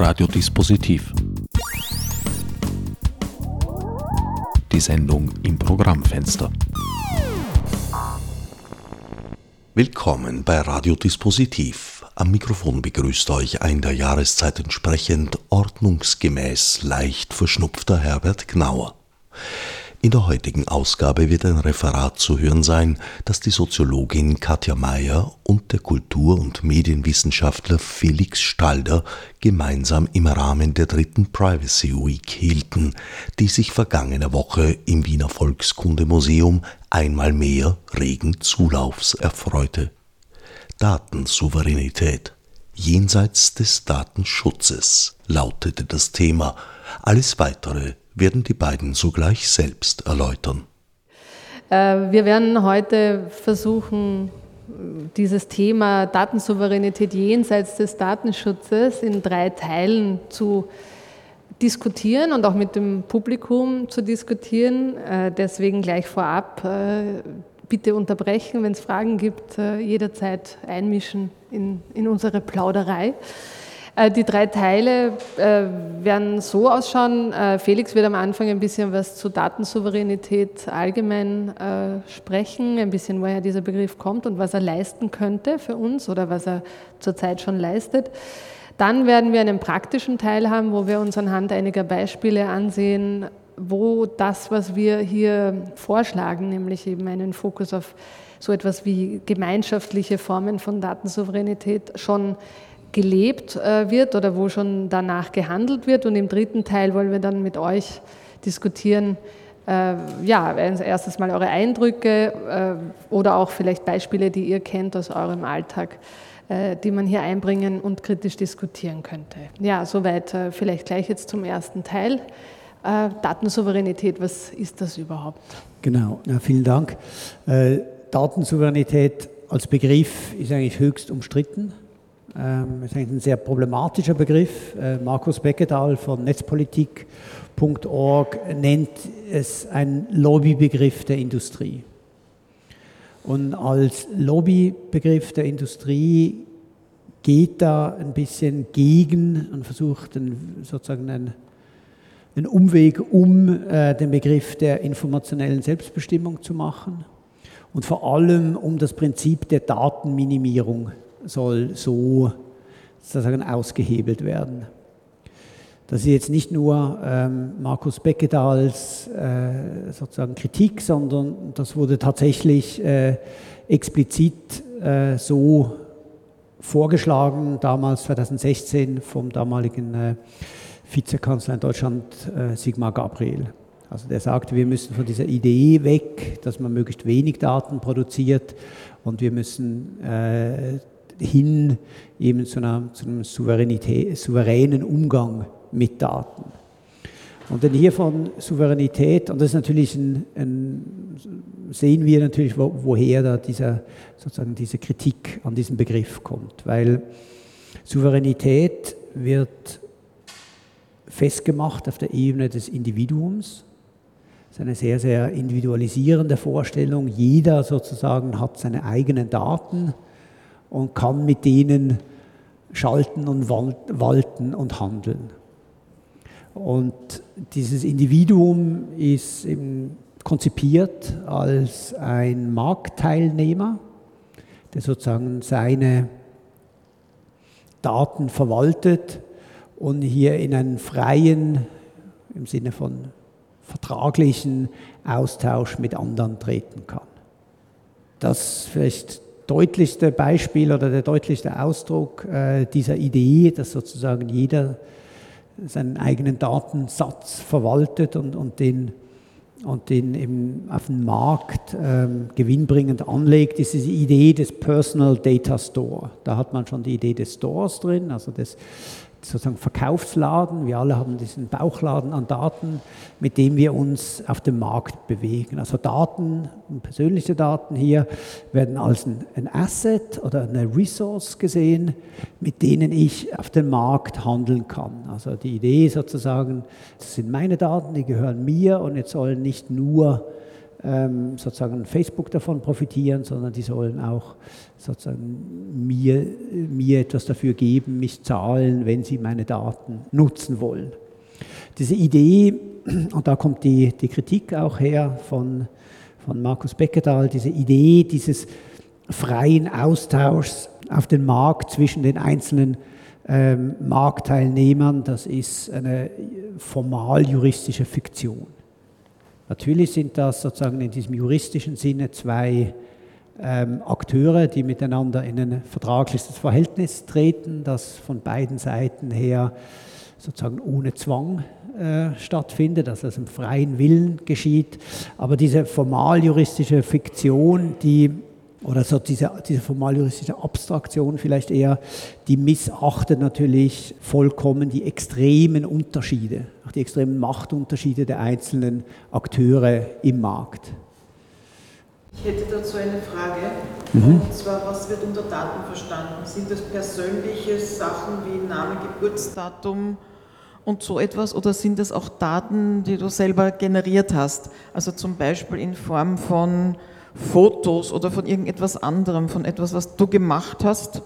Radiodispositiv. Die Sendung im Programmfenster. Willkommen bei Radiodispositiv. Am Mikrofon begrüßt euch ein der Jahreszeit entsprechend ordnungsgemäß leicht verschnupfter Herbert Gnauer. In der heutigen Ausgabe wird ein Referat zu hören sein, das die Soziologin Katja Mayer und der Kultur- und Medienwissenschaftler Felix Stalder gemeinsam im Rahmen der dritten Privacy Week hielten, die sich vergangene Woche im Wiener Volkskundemuseum einmal mehr regen Zulaufs erfreute. Datensouveränität jenseits des Datenschutzes lautete das Thema. Alles weitere werden die beiden sogleich selbst erläutern. Äh, wir werden heute versuchen, dieses Thema Datensouveränität jenseits des Datenschutzes in drei Teilen zu diskutieren und auch mit dem Publikum zu diskutieren. Äh, deswegen gleich vorab, äh, bitte unterbrechen, wenn es Fragen gibt, jederzeit einmischen in, in unsere Plauderei. Äh, die drei Teile äh, werden so ausschauen. Äh, Felix wird am Anfang ein bisschen was zu Datensouveränität allgemein sprechen, ein bisschen woher dieser Begriff kommt und was er leisten könnte für uns oder was er zurzeit schon leistet. Dann werden wir einen praktischen Teil haben, wo wir uns anhand einiger Beispiele ansehen, wo das, was wir hier vorschlagen, nämlich eben einen Fokus auf so etwas wie gemeinschaftliche Formen von Datensouveränität schon gelebt äh, wird oder wo schon danach gehandelt wird. Und im dritten Teil wollen wir dann mit euch diskutieren, äh, ja, erstes Mal eure Eindrücke äh, oder auch vielleicht Beispiele, die ihr kennt aus eurem Alltag, die man hier einbringen und kritisch diskutieren könnte. Ja, soweit vielleicht gleich jetzt zum ersten Teil. Datensouveränität, was ist das überhaupt? Genau, ja, vielen Dank. Datensouveränität als Begriff ist eigentlich höchst umstritten. Ähm, das ist ein sehr problematischer Begriff. Äh, Markus Beckedahl von Netzpolitik.org nennt es ein Lobbybegriff der Industrie. Und als Lobbybegriff der Industrie geht da ein bisschen gegen und versucht einen, sozusagen einen, einen Umweg um äh, den Begriff der informationellen Selbstbestimmung zu machen und vor allem um das Prinzip der Datenminimierung soll so sozusagen ausgehebelt werden. Das ist jetzt nicht nur ähm, Markus Beckedals äh, sozusagen Kritik, sondern das wurde tatsächlich äh, explizit äh, so vorgeschlagen, damals 2016 vom damaligen äh, Vizekanzler in Deutschland, äh, Sigmar Gabriel. Also der sagte, wir müssen von dieser Idee weg, dass man möglichst wenig Daten produziert und wir müssen äh, hin eben zu, einer, zu einem souveränen Umgang mit Daten. Und dann hier von Souveränität, und das ist natürlich ein, ein sehen wir natürlich, wo, woher da dieser, sozusagen diese Kritik an diesem Begriff kommt. Weil Souveränität wird festgemacht auf der Ebene des Individuums. Das ist eine sehr, sehr individualisierende Vorstellung. Jeder sozusagen hat seine eigenen Daten und kann mit denen schalten und walten und handeln. Und dieses Individuum ist konzipiert als ein Marktteilnehmer, der sozusagen seine Daten verwaltet und hier in einen freien, im Sinne von vertraglichen Austausch mit anderen treten kann. Das vielleicht deutlichste Beispiel oder der deutlichste Ausdruck äh, dieser Idee, dass sozusagen jeder seinen eigenen Datensatz verwaltet und, und den und den eben auf den Markt ähm, gewinnbringend anlegt, ist diese Idee des Personal Data Store. Da hat man schon die Idee des Stores drin, also des sozusagen Verkaufsladen. Wir alle haben diesen Bauchladen an Daten, mit dem wir uns auf dem Markt bewegen. Also Daten, persönliche Daten hier, werden als ein, Asset oder eine Resource gesehen, mit denen ich auf dem Markt handeln kann. Also die Idee sozusagen, das sind meine Daten, die gehören mir und jetzt sollen nicht nur sozusagen Facebook davon profitieren, sondern die sollen auch sozusagen mir, mir etwas dafür geben, mich zahlen, wenn sie meine Daten nutzen wollen. Diese Idee, und da kommt die, die Kritik auch her von, von Markus Beckedahl, diese Idee dieses freien Austauschs auf den Markt zwischen den einzelnen ähm, Marktteilnehmern, das ist eine formal juristische Fiktion. Natürlich sind das sozusagen in diesem juristischen Sinne zwei ähm, Akteure, die miteinander in ein vertragliches Verhältnis treten, das von beiden Seiten her sozusagen ohne Zwang äh, stattfindet, dass das im freien Willen geschieht. Aber diese formal juristische Fiktion, die oder so diese, diese formaljuristische Abstraktion vielleicht eher, die missachtet natürlich vollkommen die extremen Unterschiede, auch die extremen Machtunterschiede der einzelnen Akteure im Markt. Ich hätte dazu eine Frage. Mhm. Und zwar, was wird unter Daten verstanden? Sind das persönliche Sachen wie Name, Geburtsdatum und so etwas oder sind das auch Daten, die du selber generiert hast? Also zum Beispiel in Form von Fotos oder von irgendetwas anderem, von etwas, was du gemacht hast,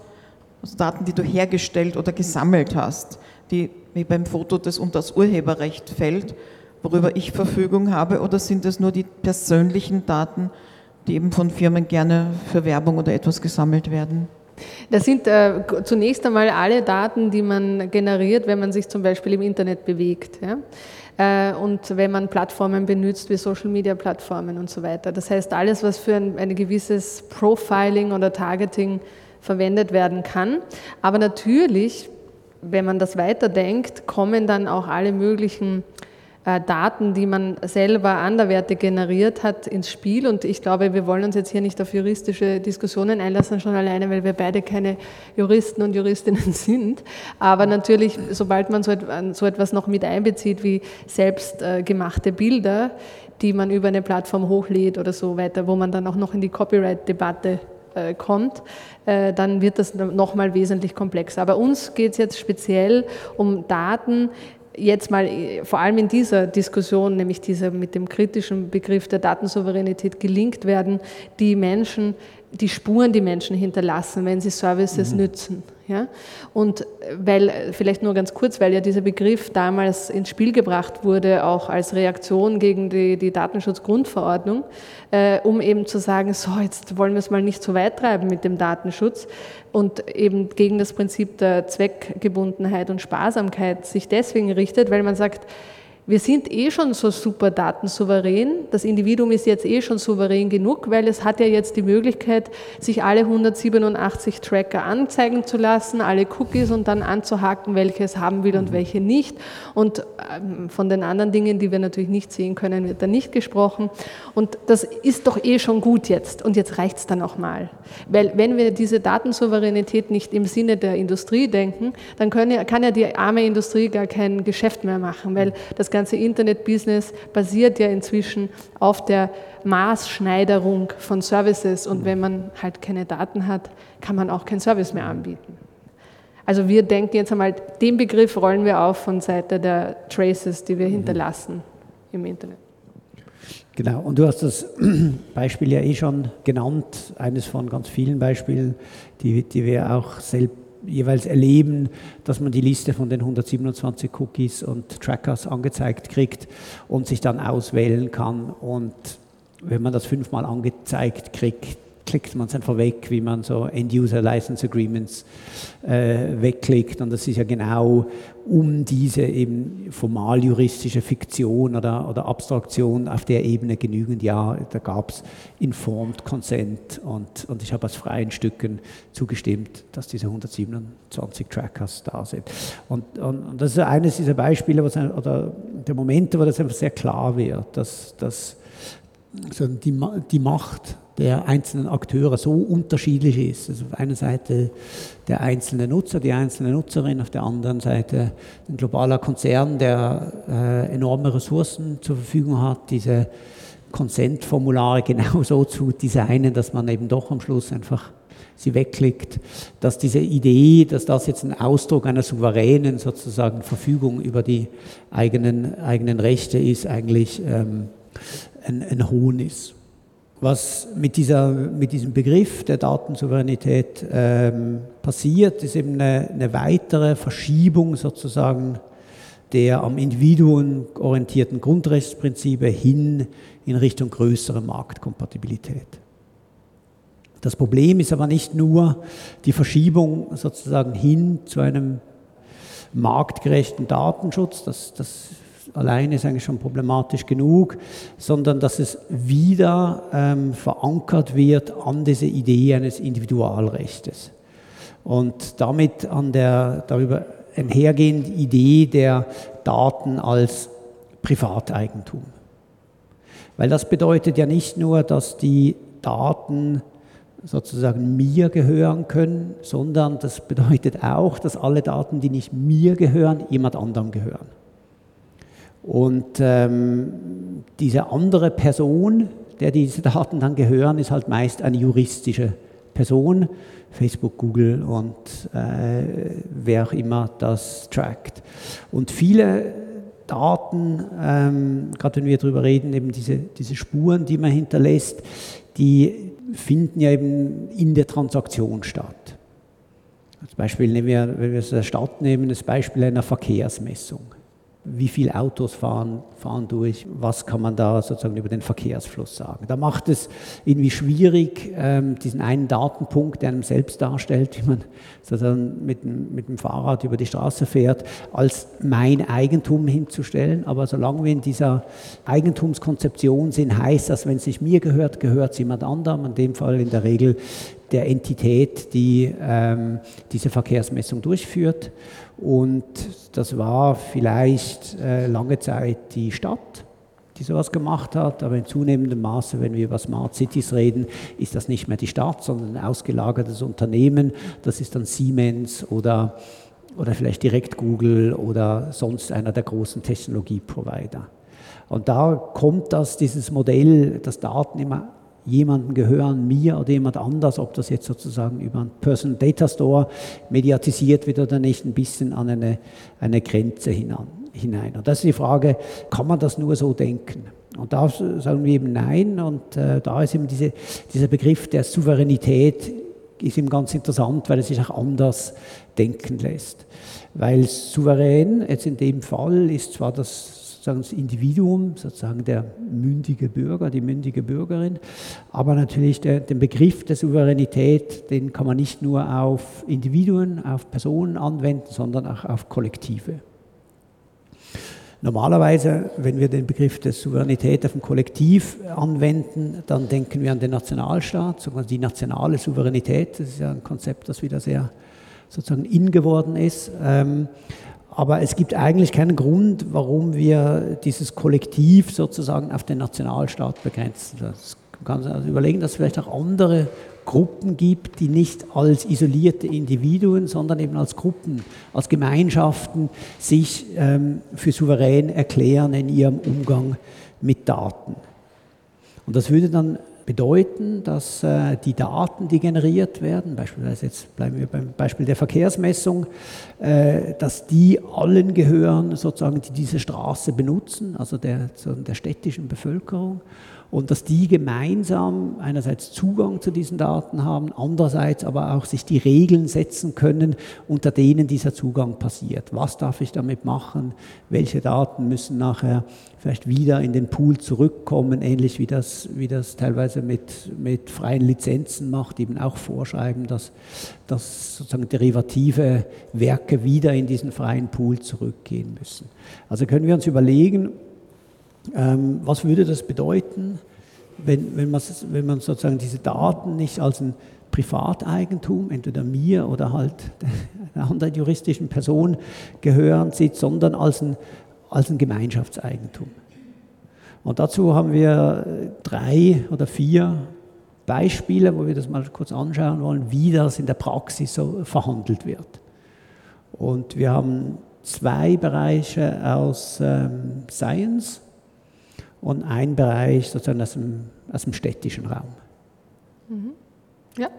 also Daten, die du hergestellt oder gesammelt hast, die wie beim Foto das unter das Urheberrecht fällt, worüber ich Verfügung habe, oder sind es nur die persönlichen Daten, die eben von Firmen gerne für Werbung oder etwas gesammelt werden? Das sind äh, zunächst einmal alle Daten, die man generiert, wenn man sich zum Beispiel im Internet bewegt. Ja? Äh, und wenn man Plattformen benutzt wie Social-Media-Plattformen und so weiter. Das heißt, alles, was für ein, ein gewisses Profiling oder Targeting verwendet werden kann. Aber natürlich, wenn man das weiterdenkt, kommen dann auch alle möglichen Daten, die man selber anderweitig generiert hat, ins Spiel. Und ich glaube, wir wollen uns jetzt hier nicht auf juristische Diskussionen einlassen, schon alleine, weil wir beide keine Juristen und Juristinnen sind. Aber natürlich, sobald man so etwas noch mit einbezieht wie selbst äh, Bilder, die man über eine Plattform hochlädt oder so weiter, wo man dann auch noch in die Copyright-Debatte äh, kommt, dann wird das nochmal wesentlich komplexer. Aber uns geht es jetzt speziell um Daten, jetzt mal vor allem in dieser Diskussion, nämlich dieser mit dem kritischen Begriff der Datensouveränität gelingt werden, die Menschen, die Spuren, die Menschen hinterlassen, wenn sie Services mhm. nützen. Ja? Und weil, vielleicht nur ganz kurz, weil ja dieser Begriff damals ins Spiel gebracht wurde, auch als Reaktion gegen die, die Datenschutzgrundverordnung, äh, um eben zu sagen, so, jetzt wollen wir es mal nicht so weit treiben mit dem Datenschutz und eben gegen das Prinzip der Zweckgebundenheit und Sparsamkeit sich deswegen richtet, weil man sagt, wir sind eh schon so super datensouverän. Das Individuum ist jetzt eh schon souverän genug, weil es hat ja jetzt die Möglichkeit, sich alle 187 Tracker anzeigen zu lassen, alle Cookies und dann anzuhaken, welche es haben will und mhm. welche nicht. Und ähm, von den anderen Dingen, die wir natürlich nicht sehen können, wird da nicht gesprochen. Und das ist doch eh schon gut jetzt. Und jetzt reicht es dann auch mal. Weil wenn wir diese Datensouveränität nicht im Sinne der Industrie denken, dann können, kann ja die arme Industrie gar kein Geschäft mehr machen, weil das ganze Internet-Business basiert ja inzwischen auf der Maßschneiderung von Services und wenn man halt keine Daten hat, kann man auch keinen Service mehr anbieten. Also wir denken jetzt einmal, den Begriff rollen wir auf von Seite der Traces, die wir mhm. hinterlassen im Internet. Genau, und du hast das Beispiel ja eh schon genannt, eines von ganz vielen Beispielen, die, die wir auch selbst jeweils erleben, dass man die Liste von den 127 Cookies und Trackers angezeigt kriegt und sich dann auswählen kann. Und wenn man das fünfmal angezeigt kriegt, klickt man es einfach weg, wie man so End-User License Agreements äh, wegklickt. Und das ist ja genau um diese eben formal juristische Fiktion oder, oder Abstraktion auf der Ebene genügend, ja, da gab es Informed Consent und, und ich habe aus freien Stücken zugestimmt, dass diese 127 Trackers da sind. Und, und, und das ist eines dieser Beispiele, oder der Momente, wo das einfach sehr klar wird, dass, dass so die, die Macht der einzelnen Akteure so unterschiedlich ist. Also auf einer Seite der einzelne Nutzer, die einzelne Nutzerin, auf der anderen Seite ein globaler Konzern, der äh, enorme Ressourcen zur Verfügung hat, diese Consent-Formulare genau so zu designen, dass man eben doch am Schluss einfach sie wegklickt, dass diese Idee, dass das jetzt ein Ausdruck einer souveränen sozusagen Verfügung über die eigenen, eigenen Rechte ist, eigentlich ähm, ein, ein Hohn ist. Was mit, dieser, mit diesem Begriff der Datensouveränität ähm, passiert, ist eben eine, eine weitere Verschiebung sozusagen der am Individuum orientierten Grundrechtsprinzipe hin in Richtung größere Marktkompatibilität. Das Problem ist aber nicht nur die Verschiebung sozusagen hin zu einem marktgerechten Datenschutz, das, das alleine ist eigentlich schon problematisch genug, sondern dass es wieder ähm, verankert wird an diese Idee eines Individualrechtes und damit an der darüber einhergehenden Idee der Daten als Privateigentum. Weil das bedeutet ja nicht nur, dass die Daten sozusagen mir gehören können, sondern das bedeutet auch, dass alle Daten, die nicht mir gehören, jemand anderem gehören. Und ähm, diese andere Person, der diese Daten dann gehören, ist halt meist eine juristische Person, Facebook, Google und äh, wer auch immer das trackt. Und viele Daten, ähm, gerade wenn wir darüber reden, eben diese, diese Spuren, die man hinterlässt, die finden ja eben in der Transaktion statt. Als Beispiel nehmen wir, wenn wir es der Stadt nehmen, das Beispiel einer Verkehrsmessung wie viele Autos fahren, fahren durch, was kann man da sozusagen über den Verkehrsfluss sagen. Da macht es irgendwie schwierig, ähm, diesen einen Datenpunkt, der einem selbst darstellt, wie man sozusagen mit, mit dem Fahrrad über die Straße fährt, als mein Eigentum hinzustellen. Aber solange wir in dieser Eigentumskonzeption sind, heißt das, wenn es nicht mir gehört, gehört es jemand anderem, in dem Fall in der Regel der Entität, die ähm, diese Verkehrsmessung durchführt. Und das war vielleicht äh, lange Zeit die Stadt, die sowas gemacht hat, aber in zunehmendem Maße, wenn wir über Smart Cities reden, ist das nicht mehr die Stadt, sondern ein ausgelagertes Unternehmen. Das ist dann Siemens oder, oder vielleicht direkt Google oder sonst einer der großen Technologieprovider. Und da kommt das, dieses Modell, dass Daten immer jemandem gehören, mir oder jemand anders, ob das jetzt sozusagen über einen Personal Data Store mediatisiert wird oder nicht, ein bisschen an eine, eine Grenze hinan, hinein. Und das ist die Frage, kann man das nur so denken? Und da sagen wir eben nein und äh, da ist eben diese, dieser Begriff der Souveränität ist eben ganz interessant, weil es sich auch anders denken lässt. Weil souverän, jetzt in dem Fall, ist zwar das sozusagen das Individuum, sozusagen der mündige Bürger, die mündige Bürgerin. Aber natürlich der, den Begriff der Souveränität, den kann man nicht nur auf Individuen, auf Personen anwenden, sondern auch auf Kollektive. Normalerweise, wenn wir den Begriff der Souveränität auf ein Kollektiv anwenden, dann denken wir an den Nationalstaat, sogar die nationale Souveränität. Das ist ja ein Konzept, das wieder sehr sozusagen in geworden ist. Aber es gibt eigentlich keinen Grund, warum wir dieses Kollektiv sozusagen auf den Nationalstaat begrenzen. Das kann man also überlegen, dass es vielleicht auch andere Gruppen gibt, die nicht als isolierte Individuen, sondern eben als Gruppen, als Gemeinschaften sich ähm, für souverän erklären in ihrem Umgang mit Daten. Und das würde dann bedeuten, dass äh, die Daten, die generiert werden, beispielsweise jetzt bleiben wir beim Beispiel der Verkehrsmessung, äh, dass die allen gehören, sozusagen, die diese Straße benutzen, also der, der städtischen Bevölkerung und dass die gemeinsam einerseits Zugang zu diesen Daten haben, andererseits aber auch sich die Regeln setzen können, unter denen dieser Zugang passiert. Was darf ich damit machen? Welche Daten müssen nachher vielleicht wieder in den Pool zurückkommen, ähnlich wie das, wie das teilweise mit, mit freien Lizenzen macht, eben auch vorschreiben, dass, dass sozusagen derivative Werke wieder in diesen freien Pool zurückgehen müssen. Also können wir uns überlegen, ähm, was würde das bedeuten, wenn, wenn, man, wenn man sozusagen diese Daten nicht als ein Privateigentum, entweder mir oder halt einer anderen juristischen Person gehören sieht, sondern als ein, als ein Gemeinschaftseigentum. Und dazu haben wir drei oder vier Beispiele, wo wir das mal kurz anschauen wollen, wie das in der Praxis so verhandelt wird. Und wir haben zwei Bereiche aus ähm, Science und ein Bereich sozusagen aus dem, aus dem städtischen Raum. Mhm. Ja.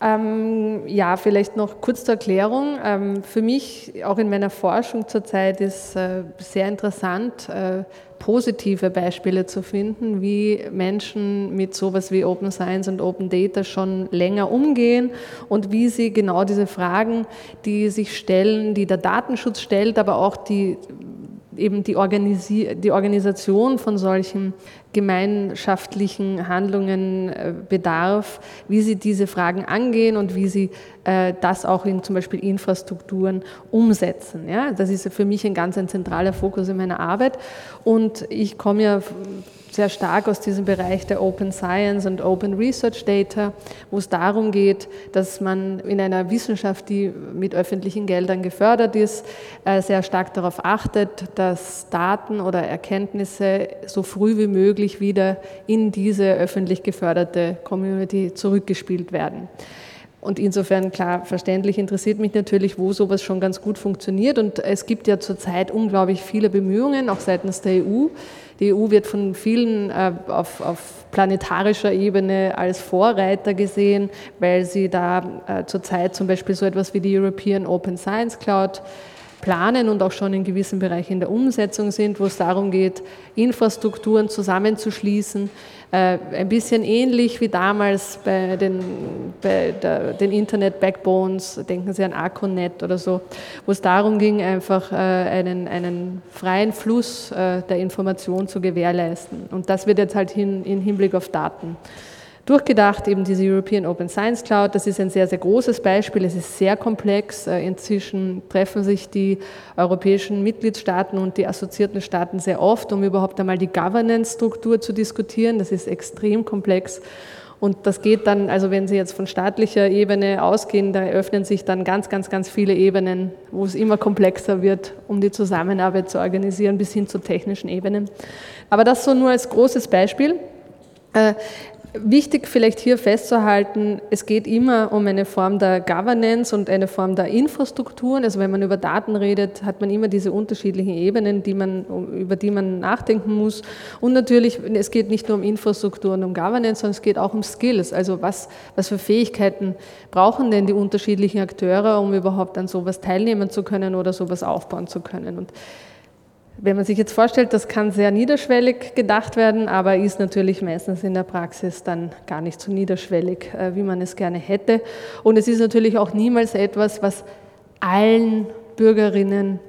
Ähm, ja, vielleicht noch kurz zur Erklärung. Ähm, für mich, auch in meiner Forschung zurzeit, ist äh, sehr interessant, äh, positive Beispiele zu finden, wie Menschen mit sowas wie Open Science und Open Data schon länger umgehen und wie sie genau diese Fragen, die sich stellen, die der Datenschutz stellt, aber auch die eben die, Organisi die Organisation von solchen gemeinschaftlichen Handlungen äh, bedarf, wie sie diese Fragen angehen und wie sie äh, das auch in zum Beispiel Infrastrukturen umsetzen. Ja, das ist für mich ein ganz ein zentraler Fokus in meiner Arbeit. Und ich komme ja sehr stark aus diesem Bereich der Open Science und Open Research Data, wo es darum geht, dass man in einer Wissenschaft, die mit öffentlichen Geldern gefördert ist, äh, sehr stark darauf achtet, dass Daten oder Erkenntnisse so früh wie möglich wieder in diese öffentlich geförderte Community zurückgespielt werden. Und insofern, klar, verständlich interessiert mich natürlich, wo sowas schon ganz gut funktioniert. Und es gibt ja zurzeit unglaublich viele Bemühungen, auch seitens der EU, die EU wird von vielen äh, auf, auf, planetarischer Ebene als Vorreiter gesehen, weil sie da äh, zurzeit zum Beispiel so etwas wie die European Open Science Cloud planen und auch schon in gewissen Bereichen in der Umsetzung sind, wo es darum geht, Infrastrukturen zusammenzuschließen. Äh, ein bisschen ähnlich wie damals bei den, bei der, den Internet-Backbones, denken Sie an Arconet oder so, wo es darum ging, einfach äh, einen, einen freien Fluss äh, der Information zu gewährleisten. Und das wird jetzt halt hin, in Hinblick auf Daten durchgedacht, eben diese European Open Science Cloud. Das ist ein sehr, sehr großes Beispiel. Es ist sehr komplex. Äh, inzwischen treffen sich die europäischen Mitgliedstaaten und die assoziierten Staaten sehr oft, um überhaupt einmal die Governance-Struktur zu diskutieren. Das ist extrem komplex. Und das geht dann, also wenn Sie jetzt von staatlicher Ebene ausgehen, da eröffnen sich dann ganz, ganz, ganz viele Ebenen, wo es immer komplexer wird, um die Zusammenarbeit zu organisieren, bis hin zu technischen Ebenen. Aber das so nur als großes Beispiel. Wichtig vielleicht hier festzuhalten, es geht immer um eine Form der Governance und eine Form der Infrastrukturen. Also wenn man über Daten redet, hat man immer diese unterschiedlichen Ebenen, die man, über die man nachdenken muss. Und natürlich, es geht nicht nur um Infrastruktur und um Governance, sondern es geht auch um Skills. Also was, was für Fähigkeiten brauchen denn die unterschiedlichen Akteure, um überhaupt an sowas teilnehmen zu können oder sowas aufbauen zu können. Und wenn man sich jetzt vorstellt, das kann sehr niederschwellig gedacht werden, aber ist natürlich meistens in der Praxis dann gar nicht so niederschwellig, äh, wie man es gerne hätte. Und es ist natürlich auch niemals etwas, was allen Bürgerinnen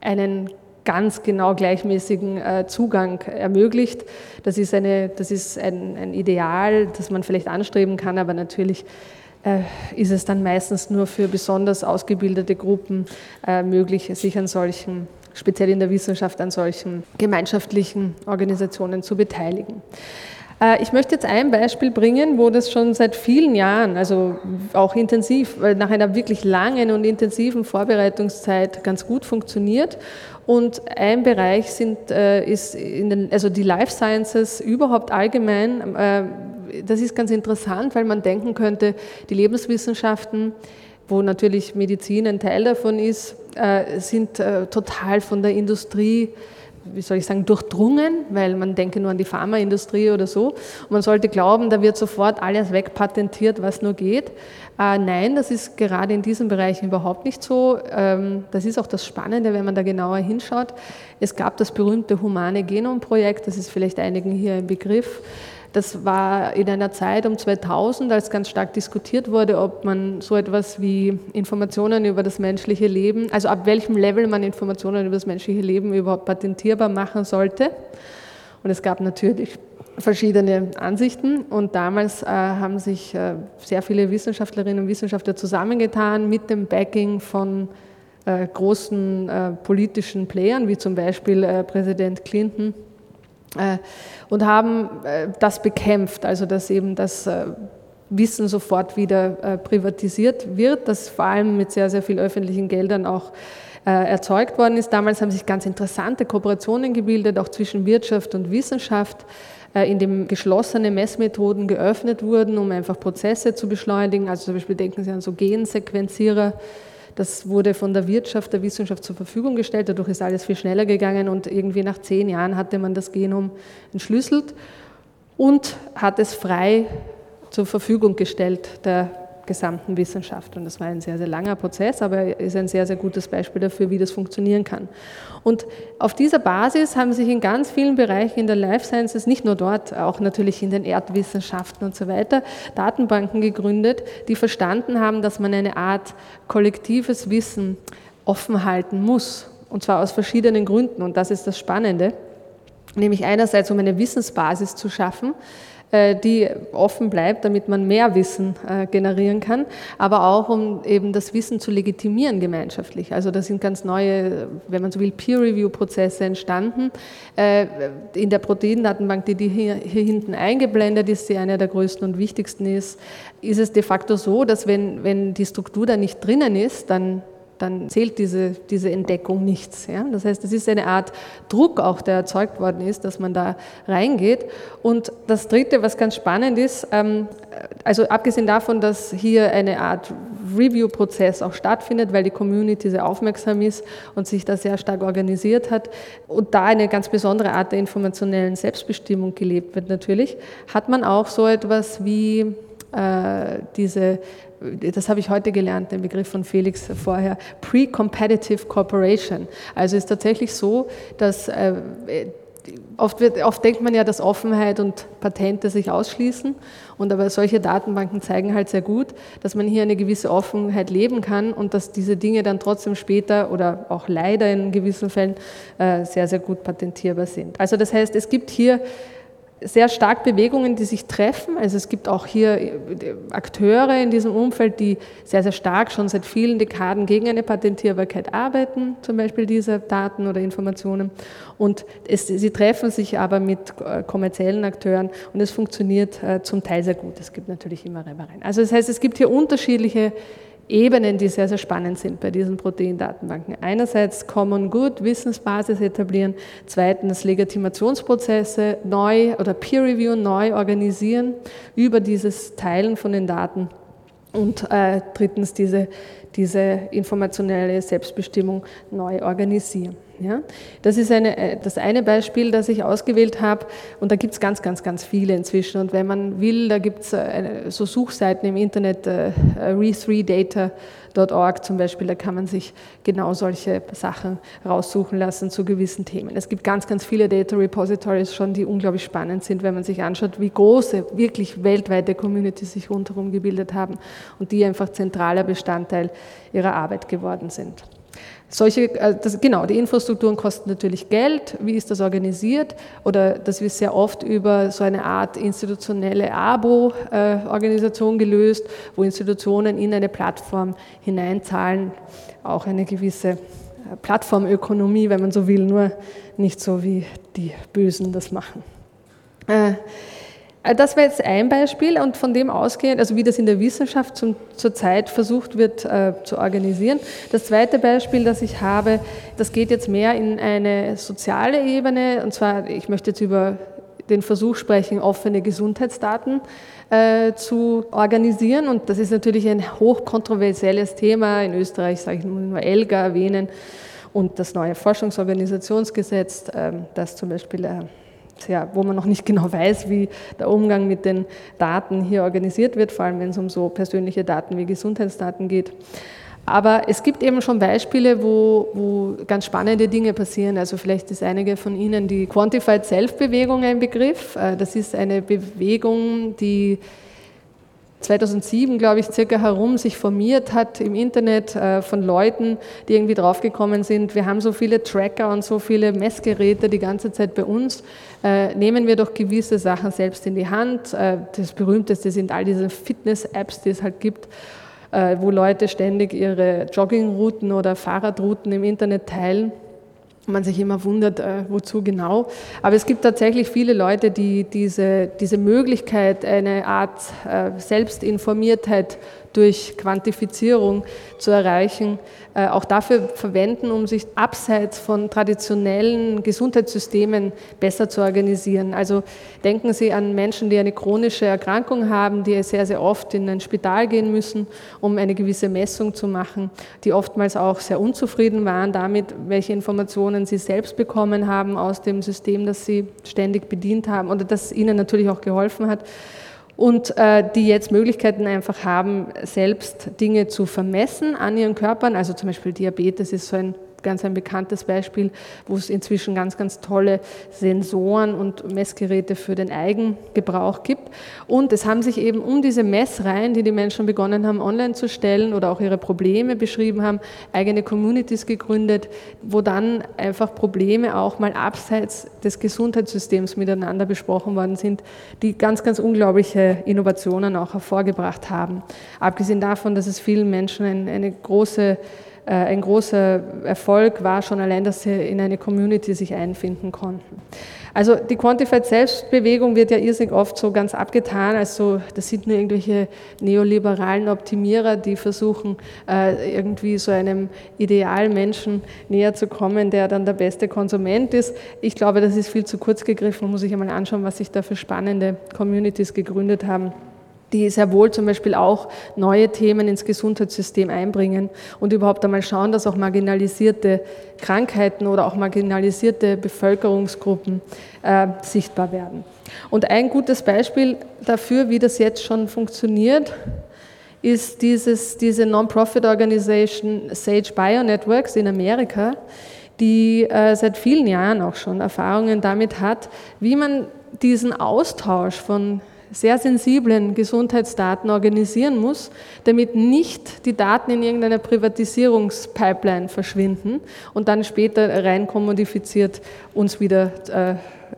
einen ganz genau gleichmäßigen äh, Zugang ermöglicht. Das ist, eine, das ist ein, ein Ideal, das man vielleicht anstreben kann, aber natürlich äh, ist es dann meistens nur für besonders ausgebildete Gruppen möglich, sich an solchen speziell in der Wissenschaft an solchen gemeinschaftlichen Organisationen zu beteiligen. Äh, ich möchte jetzt ein Beispiel bringen, wo das schon seit vielen Jahren, also auch intensiv, nach einer wirklich langen und intensiven Vorbereitungszeit ganz gut funktioniert. Und ein Bereich sind, äh, ist den, also die Life Sciences überhaupt allgemein. Äh, das ist ganz interessant, weil man denken könnte, die Lebenswissenschaften wo natürlich Medizin ein Teil davon ist, äh, sind äh, total von der Industrie wie soll ich sagen, durchdrungen, weil man denke nur an die Pharmaindustrie oder so. Und man sollte glauben, da wird sofort alles wegpatentiert, was nur geht. Äh, nein, das ist gerade in diesen Bereichen überhaupt nicht so. Ähm, das ist auch das Spannende, wenn man da genauer hinschaut. Es gab das berühmte Humane Genom-Projekt, das ist vielleicht einigen hier ein Begriff. Das war in einer Zeit um 2000, als ganz stark diskutiert wurde, ob man so etwas wie Informationen über das menschliche Leben, also ab welchem Level man Informationen über das menschliche Leben überhaupt patentierbar machen sollte. Und es gab natürlich verschiedene Ansichten und damals äh, haben sich äh, sehr viele Wissenschaftlerinnen und Wissenschaftler zusammengetan mit dem Backing von äh, großen äh, politischen Playern, wie zum Beispiel äh, Präsident Clinton und haben äh, das bekämpft, also dass eben das äh, Wissen sofort wieder privatisiert wird, das vor allem mit sehr, sehr viel öffentlichen Geldern auch erzeugt worden ist. Damals haben sich ganz interessante Kooperationen gebildet, auch zwischen Wirtschaft und Wissenschaft, in dem geschlossene Messmethoden geöffnet wurden, um einfach Prozesse zu beschleunigen. Also zum Beispiel denken Sie an so Gensequenzierer, das wurde von der Wirtschaft, der Wissenschaft zur Verfügung gestellt. Dadurch ist alles viel schneller gegangen und irgendwie nach zehn Jahren hatte man das Genom entschlüsselt und hat es frei zur Verfügung gestellt der gesamten Wissenschaft. Und das war ein sehr, sehr langer Prozess, aber ist ein sehr, sehr gutes Beispiel dafür, wie das funktionieren kann. Und auf dieser Basis haben sich in ganz vielen Bereichen in der Life Sciences, nicht nur dort, auch natürlich in den Erdwissenschaften und so weiter, Datenbanken gegründet, die verstanden haben, dass man eine Art kollektives Wissen offen halten muss. Und zwar aus verschiedenen Gründen. Und das ist das Spannende. Nämlich einerseits, um eine Wissensbasis zu schaffen, die offen bleibt, damit man mehr Wissen äh, generieren kann, aber auch um eben das Wissen zu legitimieren gemeinschaftlich. Also da sind ganz neue, wenn man so will, Peer-Review-Prozesse entstanden. Äh, in der Proteindatenbank, die hier, hier hinten eingeblendet ist, die eine der größten und wichtigsten ist, ist es de facto so, dass wenn, wenn die Struktur da nicht drinnen ist, dann dann zählt diese, diese Entdeckung nichts. Ja? Das heißt, es ist eine Art Druck auch, der erzeugt worden ist, dass man da reingeht. Und das Dritte, was ganz spannend ist, ähm, also abgesehen davon, dass hier eine Art Review-Prozess auch stattfindet, weil die Community sehr aufmerksam ist und sich da sehr stark organisiert hat und da eine ganz besondere Art der informationellen Selbstbestimmung gelebt wird natürlich, hat man auch so etwas wie äh, diese das habe ich heute gelernt, den Begriff von Felix vorher, Pre-Competitive Cooperation. Also ist tatsächlich so, dass äh, oft, wird, oft denkt man ja, dass Offenheit und Patente sich ausschließen. Und aber solche Datenbanken zeigen halt sehr gut, dass man hier eine gewisse Offenheit leben kann und dass diese Dinge dann trotzdem später oder auch leider in gewissen Fällen äh, sehr, sehr gut patentierbar sind. Also das heißt, es gibt hier sehr stark Bewegungen, die sich treffen. Also es gibt auch hier äh, Akteure in diesem Umfeld, die sehr, sehr stark schon seit vielen Dekaden gegen eine Patentierbarkeit arbeiten, zum Beispiel diese Daten oder Informationen. Und es, sie treffen sich aber mit äh, kommerziellen Akteuren und es funktioniert äh, zum Teil sehr gut. Es gibt natürlich immer Reibereien. Also das heißt, es gibt hier unterschiedliche Ebenen, die sehr, sehr spannend sind bei diesen Proteindatenbanken. Einerseits Common Good, Wissensbasis etablieren, zweitens Legitimationsprozesse neu oder Peer Review neu organisieren über dieses Teilen von den Daten und äh, drittens diese, diese informationelle Selbstbestimmung neu organisieren. Ja? Das ist eine, äh, das eine Beispiel, das ich ausgewählt habe und da gibt es ganz, ganz, ganz viele inzwischen und wenn man will, da gibt es äh, so Suchseiten im Internet, äh, re3data.org zum Beispiel, da kann man sich genau solche Sachen raussuchen lassen zu gewissen Themen. Es gibt ganz, ganz viele Data Repositories schon, die unglaublich spannend sind, wenn man sich anschaut, wie große, wirklich weltweite Communities sich rundherum gebildet haben und die einfach zentraler Bestandteil ihrer Arbeit geworden sind. Solche, äh, das, genau, die Infrastrukturen kosten natürlich Geld. Wie ist das organisiert? Oder das wird sehr oft über so eine Art institutionelle Abo-Organisation gelöst, wo Institutionen in eine Plattform hineinzahlen. Auch eine gewisse äh, Plattformökonomie, wenn man so will, nur nicht so wie die Bösen das machen. Äh, das war jetzt ein Beispiel und von dem ausgehend, also wie das in der Wissenschaft zum, zurzeit versucht wird äh, zu organisieren. Das zweite Beispiel, das ich habe, das geht jetzt mehr in eine soziale Ebene und zwar, ich möchte jetzt über den Versuch sprechen, offene Gesundheitsdaten äh, zu organisieren und das ist natürlich ein hochkontroversielles Thema. In Österreich sage ich nur ELGA erwähnen und das neue Forschungsorganisationsgesetz, äh, das zum Beispiel ja, wo man noch nicht genau weiß, wie der Umgang mit den Daten hier organisiert wird, vor allem wenn es um so persönliche Daten wie Gesundheitsdaten geht. Aber es gibt eben schon Beispiele, wo, wo ganz spannende Dinge passieren. Also vielleicht ist einige von Ihnen die Quantified Self-Bewegung ein Begriff. Äh, das ist eine Bewegung, die 2007, glaube ich, circa herum sich formiert hat im Internet äh, von Leuten, die irgendwie draufgekommen sind, wir haben so viele Tracker und so viele Messgeräte die ganze Zeit bei uns, äh, nehmen wir doch gewisse Sachen selbst in die Hand. Äh, das berühmteste sind all diese Fitness-Apps, die es halt gibt, wo Leute ständig ihre Joggingrouten oder Fahrradrouten im Internet teilen man sich immer wundert, äh, wozu genau. Aber es gibt tatsächlich viele Leute, die diese, diese Möglichkeit, eine Art äh, Selbstinformiertheit durch Quantifizierung zu erreichen, äh, auch dafür verwenden, um sich abseits von traditionellen Gesundheitssystemen besser zu organisieren. Also denken Sie an Menschen, die eine chronische Erkrankung haben, die sehr, sehr oft in ein Spital gehen müssen, um eine gewisse Messung zu machen, die oftmals auch sehr unzufrieden waren damit, welche Informationen sie selbst bekommen haben aus dem System, das sie ständig bedient haben oder das ihnen natürlich auch geholfen hat. Und äh, die jetzt Möglichkeiten einfach haben, selbst Dinge zu vermessen an ihren Körpern. Also zum Beispiel Diabetes ist so ein ganz ein bekanntes Beispiel, wo es inzwischen ganz, ganz tolle Sensoren und Messgeräte für den Eigengebrauch gibt. Und es haben sich eben um diese Messreihen, die die Menschen begonnen haben, online zu stellen oder auch ihre Probleme beschrieben haben, eigene Communities gegründet, wo dann einfach Probleme auch mal abseits des Gesundheitssystems miteinander besprochen worden sind, die ganz, ganz unglaubliche Innovationen auch hervorgebracht haben. Abgesehen davon, dass es vielen Menschen eine große ein großer Erfolg war schon allein, dass sie in eine Community sich einfinden konnten. Also die Quantified Selbstbewegung wird ja irrsinnig oft so ganz abgetan, als so, das sind nur irgendwelche neoliberalen Optimierer, die versuchen, äh, irgendwie so einem Idealmenschen näher zu kommen, der dann der beste Konsument ist. Ich glaube, das ist viel zu kurz gegriffen, muss sich einmal anschauen, was sich da für spannende Communities gegründet haben die sehr wohl zum Beispiel auch neue Themen ins Gesundheitssystem einbringen und überhaupt einmal schauen, dass auch marginalisierte Krankheiten oder auch marginalisierte Bevölkerungsgruppen äh, sichtbar werden. Und ein gutes Beispiel dafür, wie das jetzt schon funktioniert, ist dieses, diese Non-Profit-Organisation Sage Bionetworks in Amerika, die äh, seit vielen Jahren auch schon Erfahrungen damit hat, wie man diesen Austausch von sehr sensiblen Gesundheitsdaten organisieren muss, damit nicht die Daten in irgendeiner Privatisierungspipeline verschwinden und dann später rein kommodifiziert uns wieder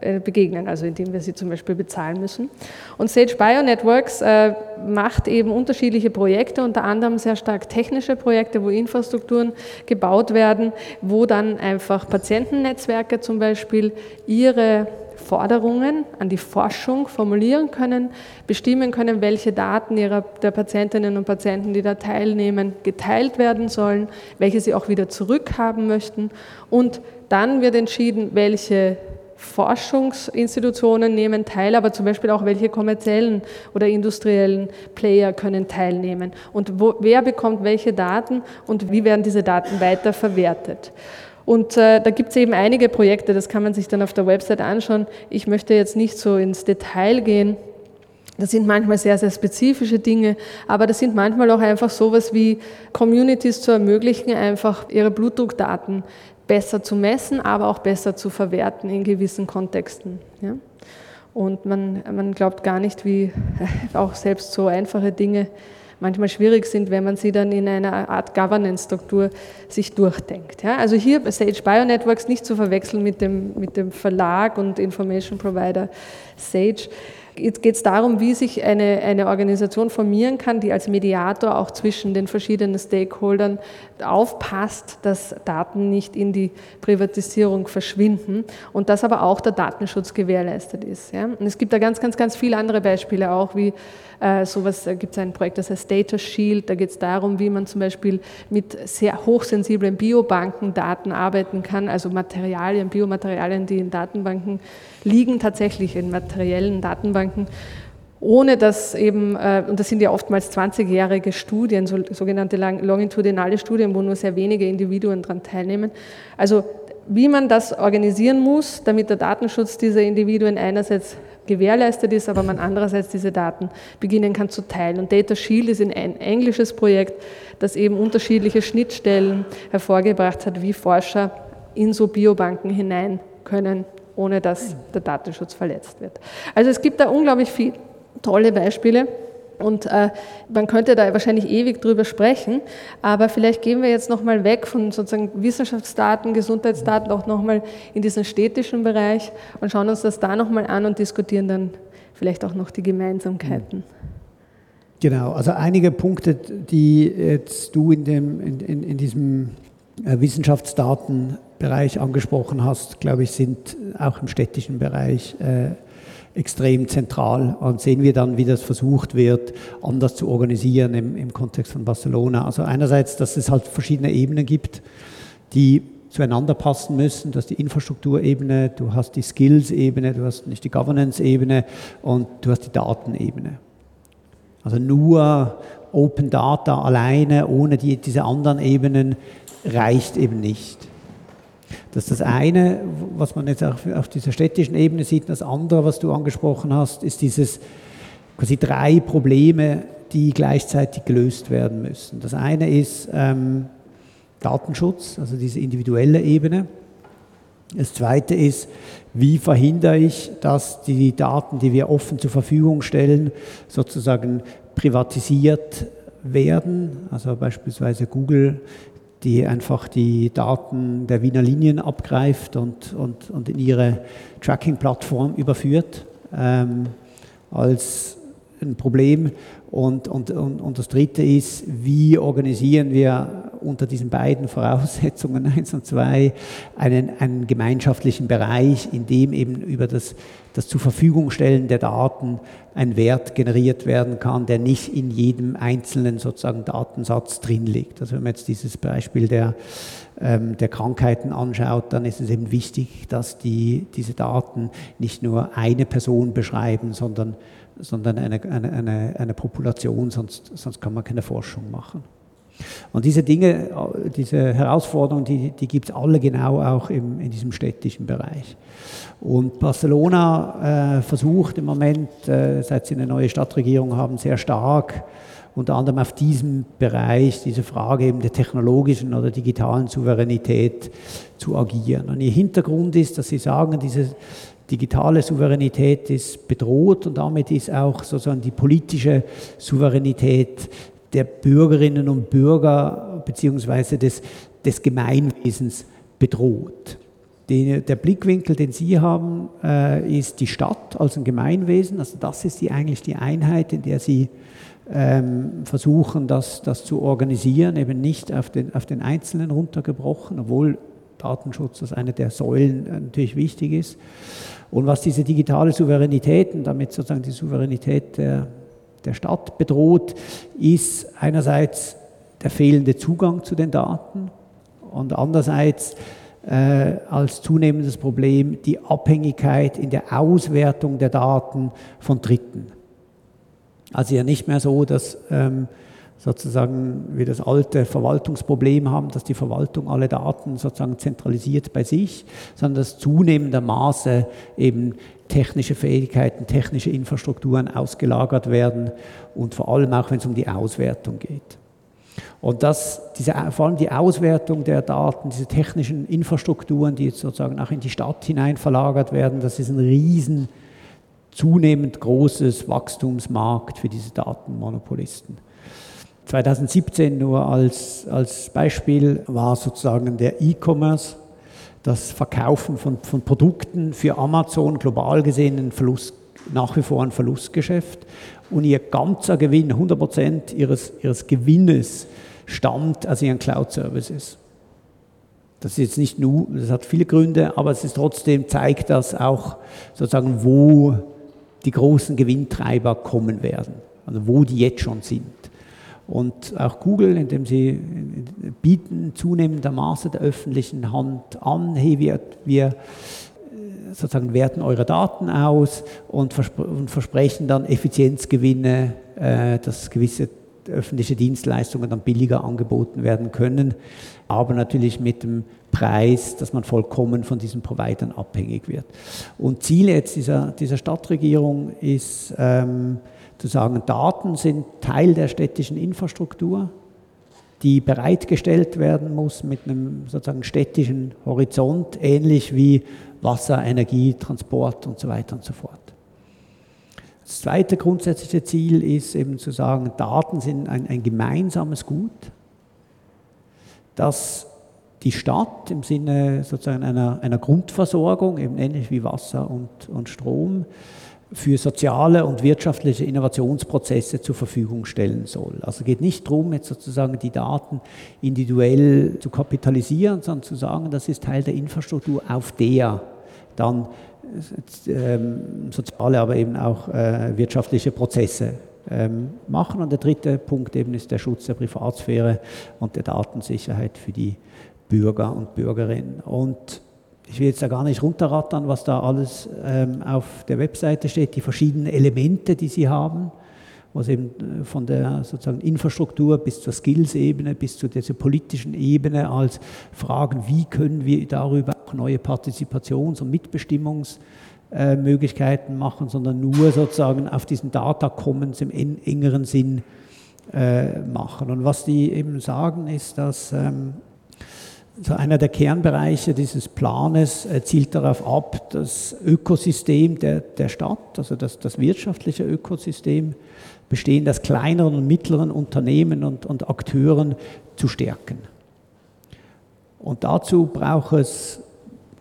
äh, begegnen, also indem wir sie zum Beispiel bezahlen müssen. Und Sage Bionetworks äh, macht eben unterschiedliche Projekte, unter anderem sehr stark technische Projekte, wo Infrastrukturen gebaut werden, wo dann einfach Patientennetzwerke zum Beispiel ihre Forderungen an die Forschung formulieren können, bestimmen können, welche Daten ihrer, der Patientinnen und Patienten, die da teilnehmen, geteilt werden sollen, welche sie auch wieder zurückhaben möchten. Und dann wird entschieden, welche Forschungsinstitutionen nehmen teil, aber zum Beispiel auch welche kommerziellen oder industriellen Player können teilnehmen und wo, wer bekommt welche Daten und wie werden diese Daten weiter verwertet. Und äh, da gibt es eben einige Projekte, das kann man sich dann auf der Website anschauen. Ich möchte jetzt nicht so ins Detail gehen. Das sind manchmal sehr, sehr spezifische Dinge, aber das sind manchmal auch einfach sowas wie Communities zu ermöglichen, einfach ihre Blutdruckdaten besser zu messen, aber auch besser zu verwerten in gewissen Kontexten. Ja? Und man, man glaubt gar nicht, wie auch selbst so einfache Dinge manchmal schwierig sind, wenn man sie dann in einer Art Governance-Struktur sich durchdenkt. Ja, also hier Sage Bionetworks nicht zu verwechseln mit dem, mit dem Verlag und Information Provider Sage. Jetzt geht es darum, wie sich eine, eine Organisation formieren kann, die als Mediator auch zwischen den verschiedenen Stakeholdern aufpasst, dass Daten nicht in die Privatisierung verschwinden und dass aber auch der Datenschutz gewährleistet ist. Ja. Und es gibt da ganz, ganz, ganz viele andere Beispiele auch, wie äh, sowas äh, gibt es ein Projekt, das heißt Data Shield. Da geht es darum, wie man zum Beispiel mit sehr hochsensiblen Biobanken Daten arbeiten kann, also Materialien, Biomaterialien, die in Datenbanken liegen, tatsächlich in materiellen Datenbanken ohne dass eben, äh, und das sind ja oftmals 20-jährige Studien, sogenannte longitudinale Studien, wo nur sehr wenige Individuen daran teilnehmen. Also wie man das organisieren muss, damit der Datenschutz dieser Individuen einerseits gewährleistet ist, aber man andererseits diese Daten beginnen kann zu teilen. Und Data Shield ist ein englisches Projekt, das eben unterschiedliche Schnittstellen hervorgebracht hat, wie Forscher in so Biobanken hinein können, ohne dass der Datenschutz verletzt wird. Also es gibt da unglaublich viele tolle Beispiele. Und äh, man könnte da wahrscheinlich ewig drüber sprechen, aber vielleicht gehen wir jetzt nochmal weg von sozusagen Wissenschaftsdaten, Gesundheitsdaten auch nochmal in diesen städtischen Bereich und schauen uns das da nochmal an und diskutieren dann vielleicht auch noch die Gemeinsamkeiten. Genau, also einige Punkte, die jetzt du in, dem, in, in, in diesem äh, Wissenschaftsdatenbereich angesprochen hast, glaube ich, sind auch im städtischen Bereich äh, extrem zentral und sehen wir dann, wie das versucht wird, anders zu organisieren im, im Kontext von Barcelona. Also einerseits, dass es halt verschiedene Ebenen gibt, die zueinander passen müssen. Du hast die Infrastrukturebene, du hast die Skills-Ebene, du hast nicht die Governance-Ebene und du hast die Datenebene. Also nur Open Data alleine, ohne die, diese anderen Ebenen, reicht eben nicht. Das ist das eine, was man jetzt auch auf dieser städtischen Ebene sieht. Das andere, was du angesprochen hast, ist dieses quasi drei Probleme, die gleichzeitig gelöst werden müssen. Das eine ist ähm, Datenschutz, also diese individuelle Ebene. Das zweite ist, wie verhindere ich, dass die Daten, die wir offen zur Verfügung stellen, sozusagen privatisiert werden. Also beispielsweise Google, die einfach die Daten der Wiener Linien abgreift und, und, und in ihre Tracking-Plattform überführt, ähm, als ein Problem. Und, und, und, und das Dritte ist, wie organisieren wir unter diesen beiden Voraussetzungen 1 und 2 einen, einen gemeinschaftlichen Bereich, in dem eben über das, das zur Verfügung stellen der Daten ein Wert generiert werden kann, der nicht in jedem einzelnen sozusagen Datensatz drin liegt. Also wenn man jetzt dieses Beispiel der, ähm, der Krankheiten anschaut, dann ist es eben wichtig, dass die, diese Daten nicht nur eine Person beschreiben, sondern sondern eine, eine, eine, eine Population, sonst, sonst kann man keine Forschung machen. Und diese Dinge, diese Herausforderungen, die, die gibt es alle genau auch im, in diesem städtischen Bereich. Und Barcelona äh, versucht im Moment, äh, seit sie eine neue Stadtregierung haben, sehr stark unter anderem auf diesem Bereich, diese Frage eben der technologischen oder digitalen Souveränität zu agieren. Und ihr Hintergrund ist, dass sie sagen, diese digitale Souveränität ist bedroht und damit ist auch sozusagen die politische Souveränität der Bürgerinnen und Bürger beziehungsweise des, des Gemeinwesens bedroht. Den, der Blickwinkel, den Sie haben, äh, ist die Stadt als ein Gemeinwesen. Also das ist die, eigentlich die Einheit, in der Sie ähm, versuchen, das, das zu organisieren, eben nicht auf den, auf den Einzelnen runtergebrochen, obwohl Datenschutz als eine der Säulen äh, natürlich wichtig ist. Und was diese digitale Souveränität und damit sozusagen die Souveränität der, der Stadt bedroht, ist einerseits der fehlende Zugang zu den Daten und andererseits äh, als zunehmendes Problem die Abhängigkeit in der Auswertung der Daten von Dritten. Also ja nicht mehr so, dass ähm, sozusagen wie das alte Verwaltungsproblem haben, dass die Verwaltung alle Daten sozusagen zentralisiert bei sich, sondern dass zunehmendermaßen eben technische Fähigkeiten, technische Infrastrukturen ausgelagert werden und vor allem auch, wenn es um die Auswertung geht. Und das, diese, vor allem die Auswertung der Daten, diese technischen Infrastrukturen, die jetzt sozusagen auch in die Stadt hinein verlagert werden, das ist ein riesen, zunehmend großes Wachstumsmarkt für diese Datenmonopolisten. 2017 nur als, als Beispiel war sozusagen der E-Commerce, das Verkaufen von, von Produkten für Amazon global gesehen ein Verlust, nach wie vor ein Verlustgeschäft. Und ihr ganzer Gewinn, 100 Prozent ihres, ihres Gewinnes, stammt aus ihren Cloud-Services. Das ist jetzt nicht nur, das hat viele Gründe, aber es ist trotzdem, zeigt das auch sozusagen, wo die großen Gewinntreiber kommen werden, also wo die jetzt schon sind. Und auch Google, indem sie bieten zunehmendermaßen der öffentlichen Hand an, hey, wir, wir äh, sozusagen werten eure Daten aus und, versprechen dann Effizienzgewinne, äh, dass gewisse öffentliche Dienstleistungen dann billiger angeboten werden können, aber natürlich mit dem Preis, dass man vollkommen von diesen Providern abhängig wird. Und Ziel jetzt dieser, dieser Stadtregierung ist, ähm, zu sagen, Daten sind Teil der städtischen Infrastruktur, die bereitgestellt werden muss mit einem sozusagen städtischen Horizont, ähnlich wie Wasser, Energie, Transport und so weiter und so fort. Das zweite grundsätzliche Ziel ist eben zu sagen, Daten sind ein, ein gemeinsames Gut, das die Stadt im Sinne sozusagen einer, einer Grundversorgung, eben ähnlich wie Wasser und, und Strom, für soziale und wirtschaftliche Innovationsprozesse zur Verfügung stellen soll. Also geht nicht darum, jetzt sozusagen die Daten individuell zu kapitalisieren, sondern zu sagen, das ist Teil der Infrastruktur, auf der dann ähm, soziale, aber eben auch äh, wirtschaftliche Prozesse ähm, machen. Und der dritte Punkt eben ist der Schutz der Privatsphäre und der Datensicherheit für die Bürger und Bürgerinnen. Und ich will jetzt da gar nicht runterrattern, was da alles ähm, auf der Webseite steht, die verschiedenen Elemente, die sie haben, was eben äh, von der sozusagen Infrastruktur bis zur Skills-Ebene, bis zu dieser politischen Ebene als Fragen, wie können wir darüber auch neue Partizipations- und Mitbestimmungsmöglichkeiten äh, machen, sondern nur sozusagen auf diesen Data Commons im engeren Sinn äh, machen. Und was die eben sagen, ist, dass ähm, so einer der Kernbereiche dieses Planes äh, zielt darauf ab, das Ökosystem der, der Stadt, also das, das wirtschaftliche Ökosystem, bestehend aus kleineren und mittleren Unternehmen und, und Akteuren zu stärken. Und dazu braucht es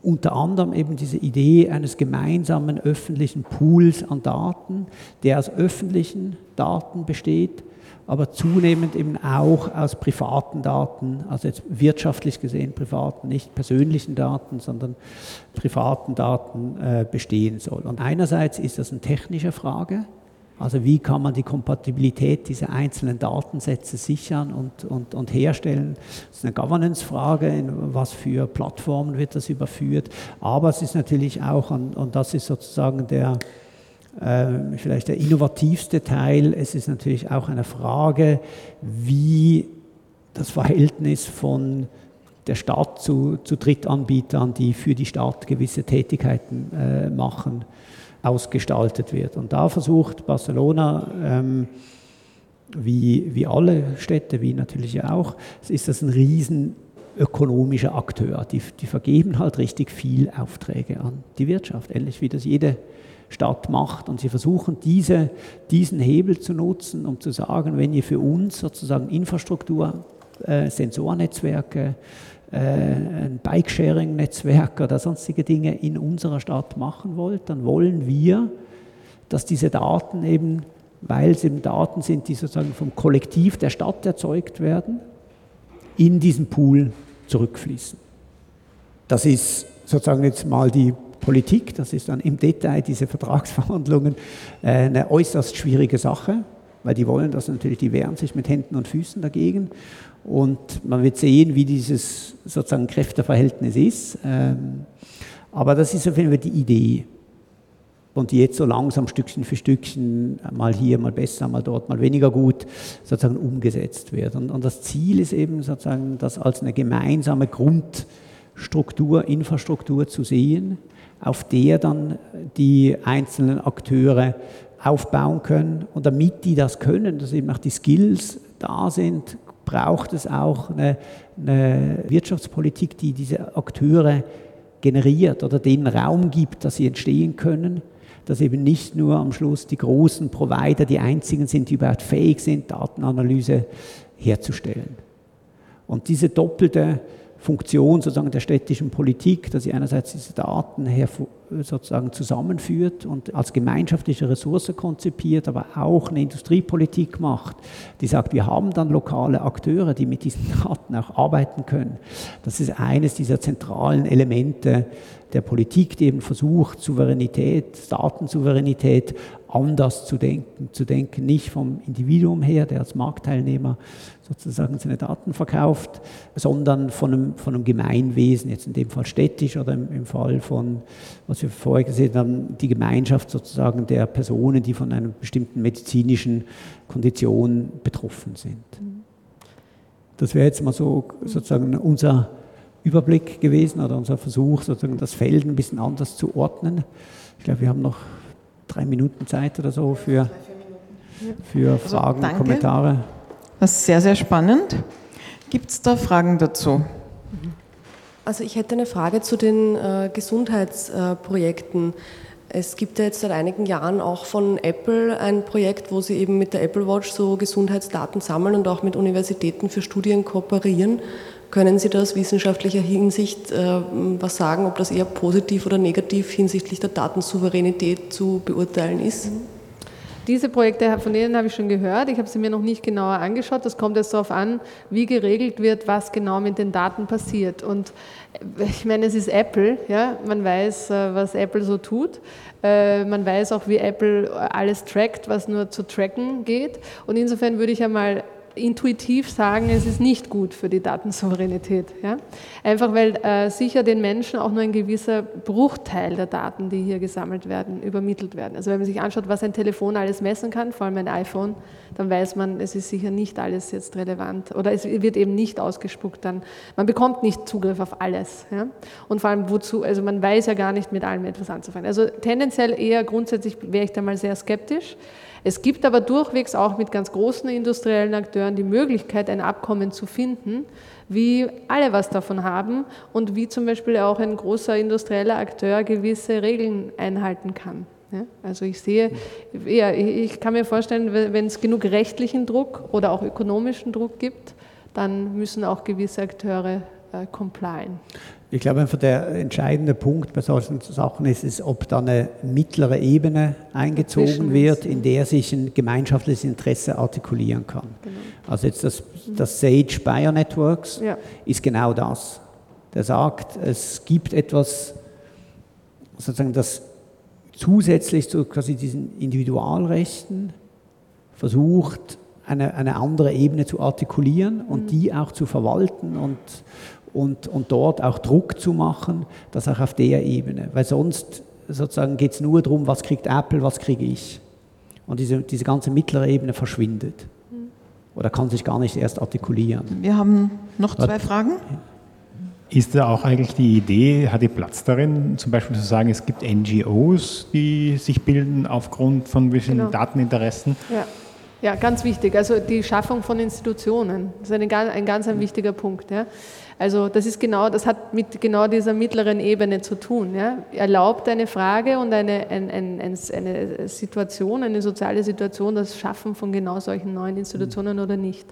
unter anderem eben diese Idee eines gemeinsamen öffentlichen Pools an Daten, der aus öffentlichen Daten besteht, aber zunehmend eben auch aus privaten Daten, also jetzt wirtschaftlich gesehen privaten, nicht persönlichen Daten, sondern privaten Daten äh, bestehen soll. Und einerseits ist das eine technische Frage, also wie kann man die Kompatibilität dieser einzelnen Datensätze sichern und, und, und herstellen? Das ist eine Governance-Frage, in was für Plattformen wird das überführt. Aber es ist natürlich auch, und, und das ist sozusagen der, vielleicht der innovativste Teil, es ist natürlich auch eine Frage, wie das Verhältnis von der Stadt zu, zu Drittanbietern, die für die Stadt gewisse Tätigkeiten äh, machen, ausgestaltet wird. Und da versucht Barcelona, ähm, wie, wie alle Städte, wie natürlich auch, ist das ein riesen ökonomischer Akteur. Die, die vergeben halt richtig viel Aufträge an die Wirtschaft, ähnlich wie das jede Stadt macht. Und sie versuchen diese, diesen Hebel zu nutzen, um zu sagen, wenn ihr für uns sozusagen Infrastruktur, äh, Sensornetzwerke, äh, ein Bike-Sharing-Netzwerk oder sonstige Dinge in unserer Stadt machen wollt, dann wollen wir, dass diese Daten eben, weil es eben Daten sind, die sozusagen vom Kollektiv der Stadt erzeugt werden, in diesen Pool zurückfließen. Das ist sozusagen jetzt mal die Politik, das ist dann im Detail diese Vertragsverhandlungen äh, eine äußerst schwierige Sache, weil die wollen das natürlich, die wehren sich mit Händen und Füßen dagegen. Und man wird sehen, wie dieses sozusagen Kräfteverhältnis ist. Ähm, aber das ist auf jeden Fall die Idee. Und die jetzt so langsam Stückchen für Stückchen, mal hier, mal besser, mal dort, mal weniger gut, sozusagen umgesetzt wird. Und, und das Ziel ist eben sozusagen, das als eine gemeinsame Grundstruktur, Infrastruktur zu sehen, auf der dann die einzelnen Akteure aufbauen können. Und damit die das können, dass eben auch die Skills da sind, braucht es auch eine, eine Wirtschaftspolitik, die diese Akteure generiert oder denen Raum gibt, dass sie entstehen können, dass eben nicht nur am Schluss die großen Provider die einzigen sind, die überhaupt fähig sind, Datenanalyse herzustellen. Und diese doppelte Funktion sozusagen der städtischen Politik, dass sie einerseits diese Daten sozusagen zusammenführt und als gemeinschaftliche Ressource konzipiert, aber auch eine Industriepolitik macht, die sagt, wir haben dann lokale Akteure, die mit diesen Daten auch arbeiten können. Das ist eines dieser zentralen Elemente der Politik, die eben versucht, Souveränität, Datensouveränität anders zu denken, zu denken, nicht vom Individuum her, der als Marktteilnehmer sozusagen seine Daten verkauft, sondern von einem, von einem Gemeinwesen, jetzt in dem Fall städtisch oder im, im Fall von, was wir vorher gesehen haben, die Gemeinschaft sozusagen der Personen, die von einer bestimmten medizinischen Kondition betroffen sind. Das wäre jetzt mal so sozusagen unser Überblick gewesen oder unser Versuch, sozusagen das Feld ein bisschen anders zu ordnen. Ich glaube, wir haben noch drei Minuten Zeit oder so für, für also Fragen, also, Kommentare. Das ist sehr, sehr spannend. Gibt es da Fragen dazu? Also ich hätte eine Frage zu den äh, Gesundheitsprojekten. Es gibt ja jetzt seit einigen Jahren auch von Apple ein Projekt, wo sie eben mit der Apple Watch so Gesundheitsdaten sammeln und auch mit Universitäten für Studien kooperieren. Können Sie da aus wissenschaftlicher Hinsicht äh, was sagen, ob das eher positiv oder negativ hinsichtlich der Datensouveränität zu beurteilen ist? Diese Projekte, von denen habe ich schon gehört. Ich habe sie mir noch nicht genauer angeschaut. Das kommt jetzt darauf an, wie geregelt wird, was genau mit den Daten passiert. Und äh, ich meine, es ist Apple. Ja? Man weiß, äh, was Apple so tut. Äh, man weiß auch, wie Apple alles trackt, was nur zu tracken geht. Und insofern würde ich einmal intuitiv sagen, es ist nicht gut für die Datensouveränität. Ja? Einfach weil äh, sicher den Menschen auch nur ein gewisser Bruchteil der Daten, die hier gesammelt werden, übermittelt werden. Also wenn man sich anschaut, was ein Telefon alles messen kann, vor allem ein iPhone, dann weiß man, es ist sicher nicht alles jetzt relevant oder es wird eben nicht ausgespuckt dann. Man bekommt nicht Zugriff auf alles. Ja? Und vor allem wozu, also man weiß ja gar nicht mit allem etwas anzufangen. Also tendenziell eher grundsätzlich wäre ich da mal sehr skeptisch. Es gibt aber durchwegs auch mit ganz großen industriellen Akteuren die Möglichkeit, ein Abkommen zu finden, wie alle was davon haben und wie zum Beispiel auch ein großer industrieller Akteur gewisse Regeln einhalten kann. Also ich sehe, ja, ich kann mir vorstellen, wenn es genug rechtlichen Druck oder auch ökonomischen Druck gibt, dann müssen auch gewisse Akteure äh, complyen. Ich glaube einfach der entscheidende Punkt bei solchen Sachen ist, ist, ob da eine mittlere Ebene eingezogen wird, in der sich ein gemeinschaftliches Interesse artikulieren kann. Genau. Also jetzt das, das Sage Bayer Networks ja. ist genau das. Der sagt, es gibt etwas, sozusagen das zusätzlich zu quasi diesen Individualrechten versucht, eine, eine andere Ebene zu artikulieren und mhm. die auch zu verwalten und, und, und dort auch Druck zu machen, das auch auf der Ebene. Weil sonst sozusagen geht es nur darum, was kriegt Apple, was kriege ich. Und diese, diese ganze mittlere Ebene verschwindet. Mhm. Oder kann sich gar nicht erst artikulieren. Wir haben noch zwei Fragen. Ist da auch eigentlich die Idee, hat die Platz darin, zum Beispiel zu sagen, es gibt NGOs, die sich bilden aufgrund von bestimmten genau. Dateninteressen? Ja. ja, ganz wichtig. Also die Schaffung von Institutionen, das ist ein, ein ganz ein wichtiger Punkt. Ja. Also das ist genau, das hat mit genau dieser mittleren Ebene zu tun. Ja? Erlaubt eine Frage und eine, ein, ein, eine Situation, eine soziale Situation, das Schaffen von genau solchen neuen Institutionen oder nicht?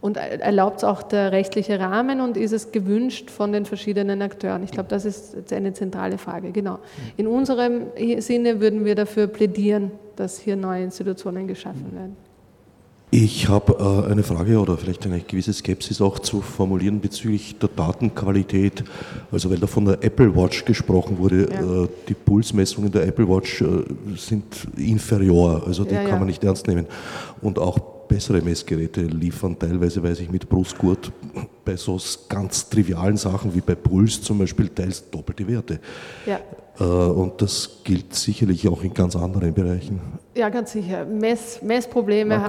Und erlaubt es auch der rechtliche Rahmen und ist es gewünscht von den verschiedenen Akteuren? Ich glaube, das ist eine zentrale Frage. Genau. In unserem Sinne würden wir dafür plädieren, dass hier neue Institutionen geschaffen werden. Ich habe äh, eine Frage oder vielleicht eine gewisse Skepsis auch zu formulieren bezüglich der Datenqualität. Also weil da von der Apple Watch gesprochen wurde, ja. äh, die Pulsmessungen der Apple Watch äh, sind inferior, also die ja, kann man nicht ernst nehmen. Und auch bessere Messgeräte liefern, teilweise weiß ich mit Brustgurt bei so ganz trivialen Sachen wie bei Puls zum Beispiel teils doppelte Werte. Ja. Äh, und das gilt sicherlich auch in ganz anderen Bereichen. Ja, ganz sicher. Mess, Messprobleme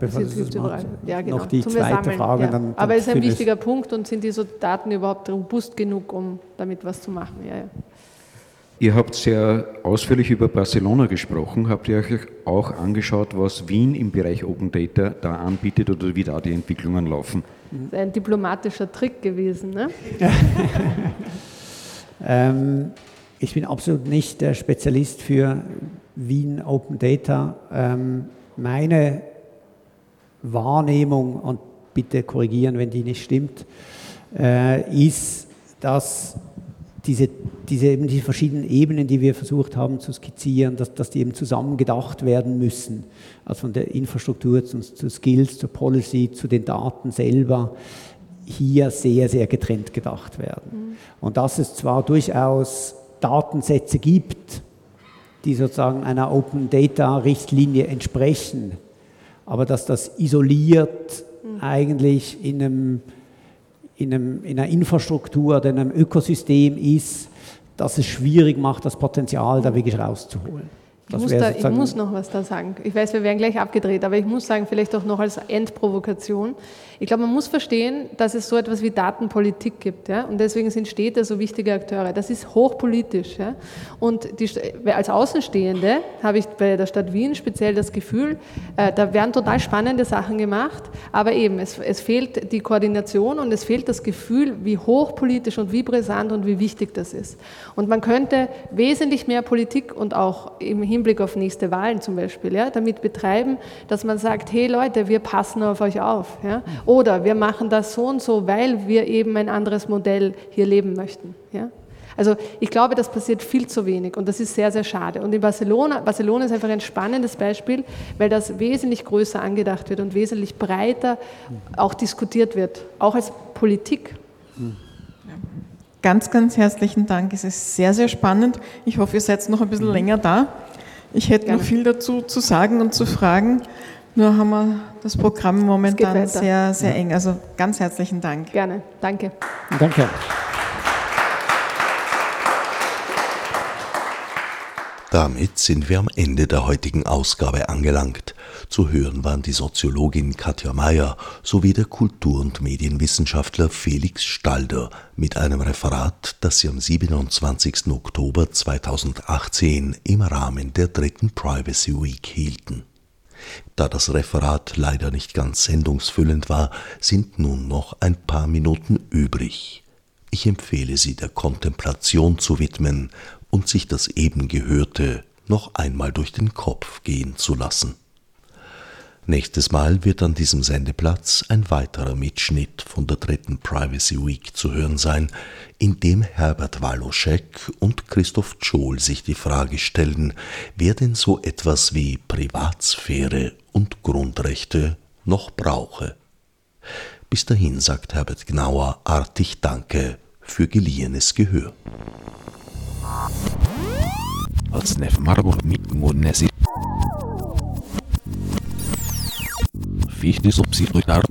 okay. sind überall. Ja, genau. Noch die Zum zweite Frage. Ja. Dann, Aber es ist ein wichtiger Punkt und sind diese Daten überhaupt robust genug, um damit was zu machen? Ja, ja. Ihr habt sehr ausführlich über Barcelona gesprochen. Habt ihr euch auch angeschaut, was Wien im Bereich Open Data da anbietet oder wie da die Entwicklungen laufen? Das ist ein diplomatischer Trick gewesen. Ne? ähm, ich bin absolut nicht der Spezialist für Wien Open Data. Ähm, meine Wahrnehmung, und bitte korrigieren, wenn die nicht stimmt, äh, ist, dass diese, diese, eben die verschiedenen Ebenen, die wir versucht haben zu skizzieren, dass, dass die eben zusammen gedacht werden müssen. Also von der Infrastruktur zu, zu Skills, zur Policy, zu den Daten selber, hier sehr, sehr getrennt gedacht werden. Mhm. Und dass es zwar durchaus Datensätze gibt, die sozusagen einer Open Data Richtlinie entsprechen, aber dass das isoliert mhm. eigentlich in einem in, einem, in einer Infrastruktur oder in einem Ökosystem ist, dass es schwierig macht, das Potenzial da wirklich rauszuholen. Ich muss, da, ich muss, noch was da sagen. Ich weiß, wir werden gleich abgedreht, aber ich muss sagen, vielleicht auch noch als Endprovokation. Ich glaube, man muss verstehen, dass es so etwas wie Datenpolitik gibt. Ja? Und deswegen sind Städte so wichtige Akteure. Das ist hochpolitisch. Ja? Und die, als Außenstehende habe ich bei der Stadt Wien speziell das Gefühl, äh, da werden total spannende Sachen gemacht, aber eben, es, es fehlt die Koordination und es fehlt das Gefühl, wie hochpolitisch und wie brisant und wie wichtig das ist. Und man könnte wesentlich mehr Politik und auch im Hinblick auf nächste Wahlen zum Beispiel, ja, damit betreiben, dass man sagt, hey Leute, wir passen auf euch auf. Ja? Oder wir machen das so und so, weil wir eben ein anderes Modell hier leben möchten. Ja? Also ich glaube, das passiert viel zu wenig und das ist sehr, sehr schade. Und in Barcelona, Barcelona ist einfach ein spannendes Beispiel, weil das wesentlich größer angedacht wird und wesentlich breiter auch diskutiert wird, auch als Politik. Ganz, ganz herzlichen Dank. Es ist sehr, sehr spannend. Ich hoffe, ihr seid noch ein bisschen länger da. Ich hätte Gerne. noch viel dazu zu sagen und zu fragen. Nur haben wir das Programm momentan sehr, sehr eng. Also ganz herzlichen Dank. Gerne. Danke. Danke. Damit sind wir am Ende der heutigen Ausgabe angelangt. Zu hören waren die Soziologin Katja Mayer sowie der Kultur- und Medienwissenschaftler Felix Stalder mit einem Referat, das sie am 27. Oktober 2018 im Rahmen der dritten Privacy Week hielten. Da das Referat leider nicht ganz sendungsfüllend war, sind nun noch ein paar Minuten übrig. Ich empfehle Sie der Kontemplation zu widmen und sich das eben Gehörte noch einmal durch den Kopf gehen zu lassen. Nächstes Mal wird an diesem Sendeplatz ein weiterer Mitschnitt von der dritten Privacy Week zu hören sein, in dem Herbert Waloschek und Christoph Scholl sich die Frage stellen, wer denn so etwas wie Privatsphäre und Grundrechte noch brauche. Bis dahin sagt Herbert Gnauer artig Danke für geliehenes Gehör. Als Marburg mit Monesi. Fichte subsidiar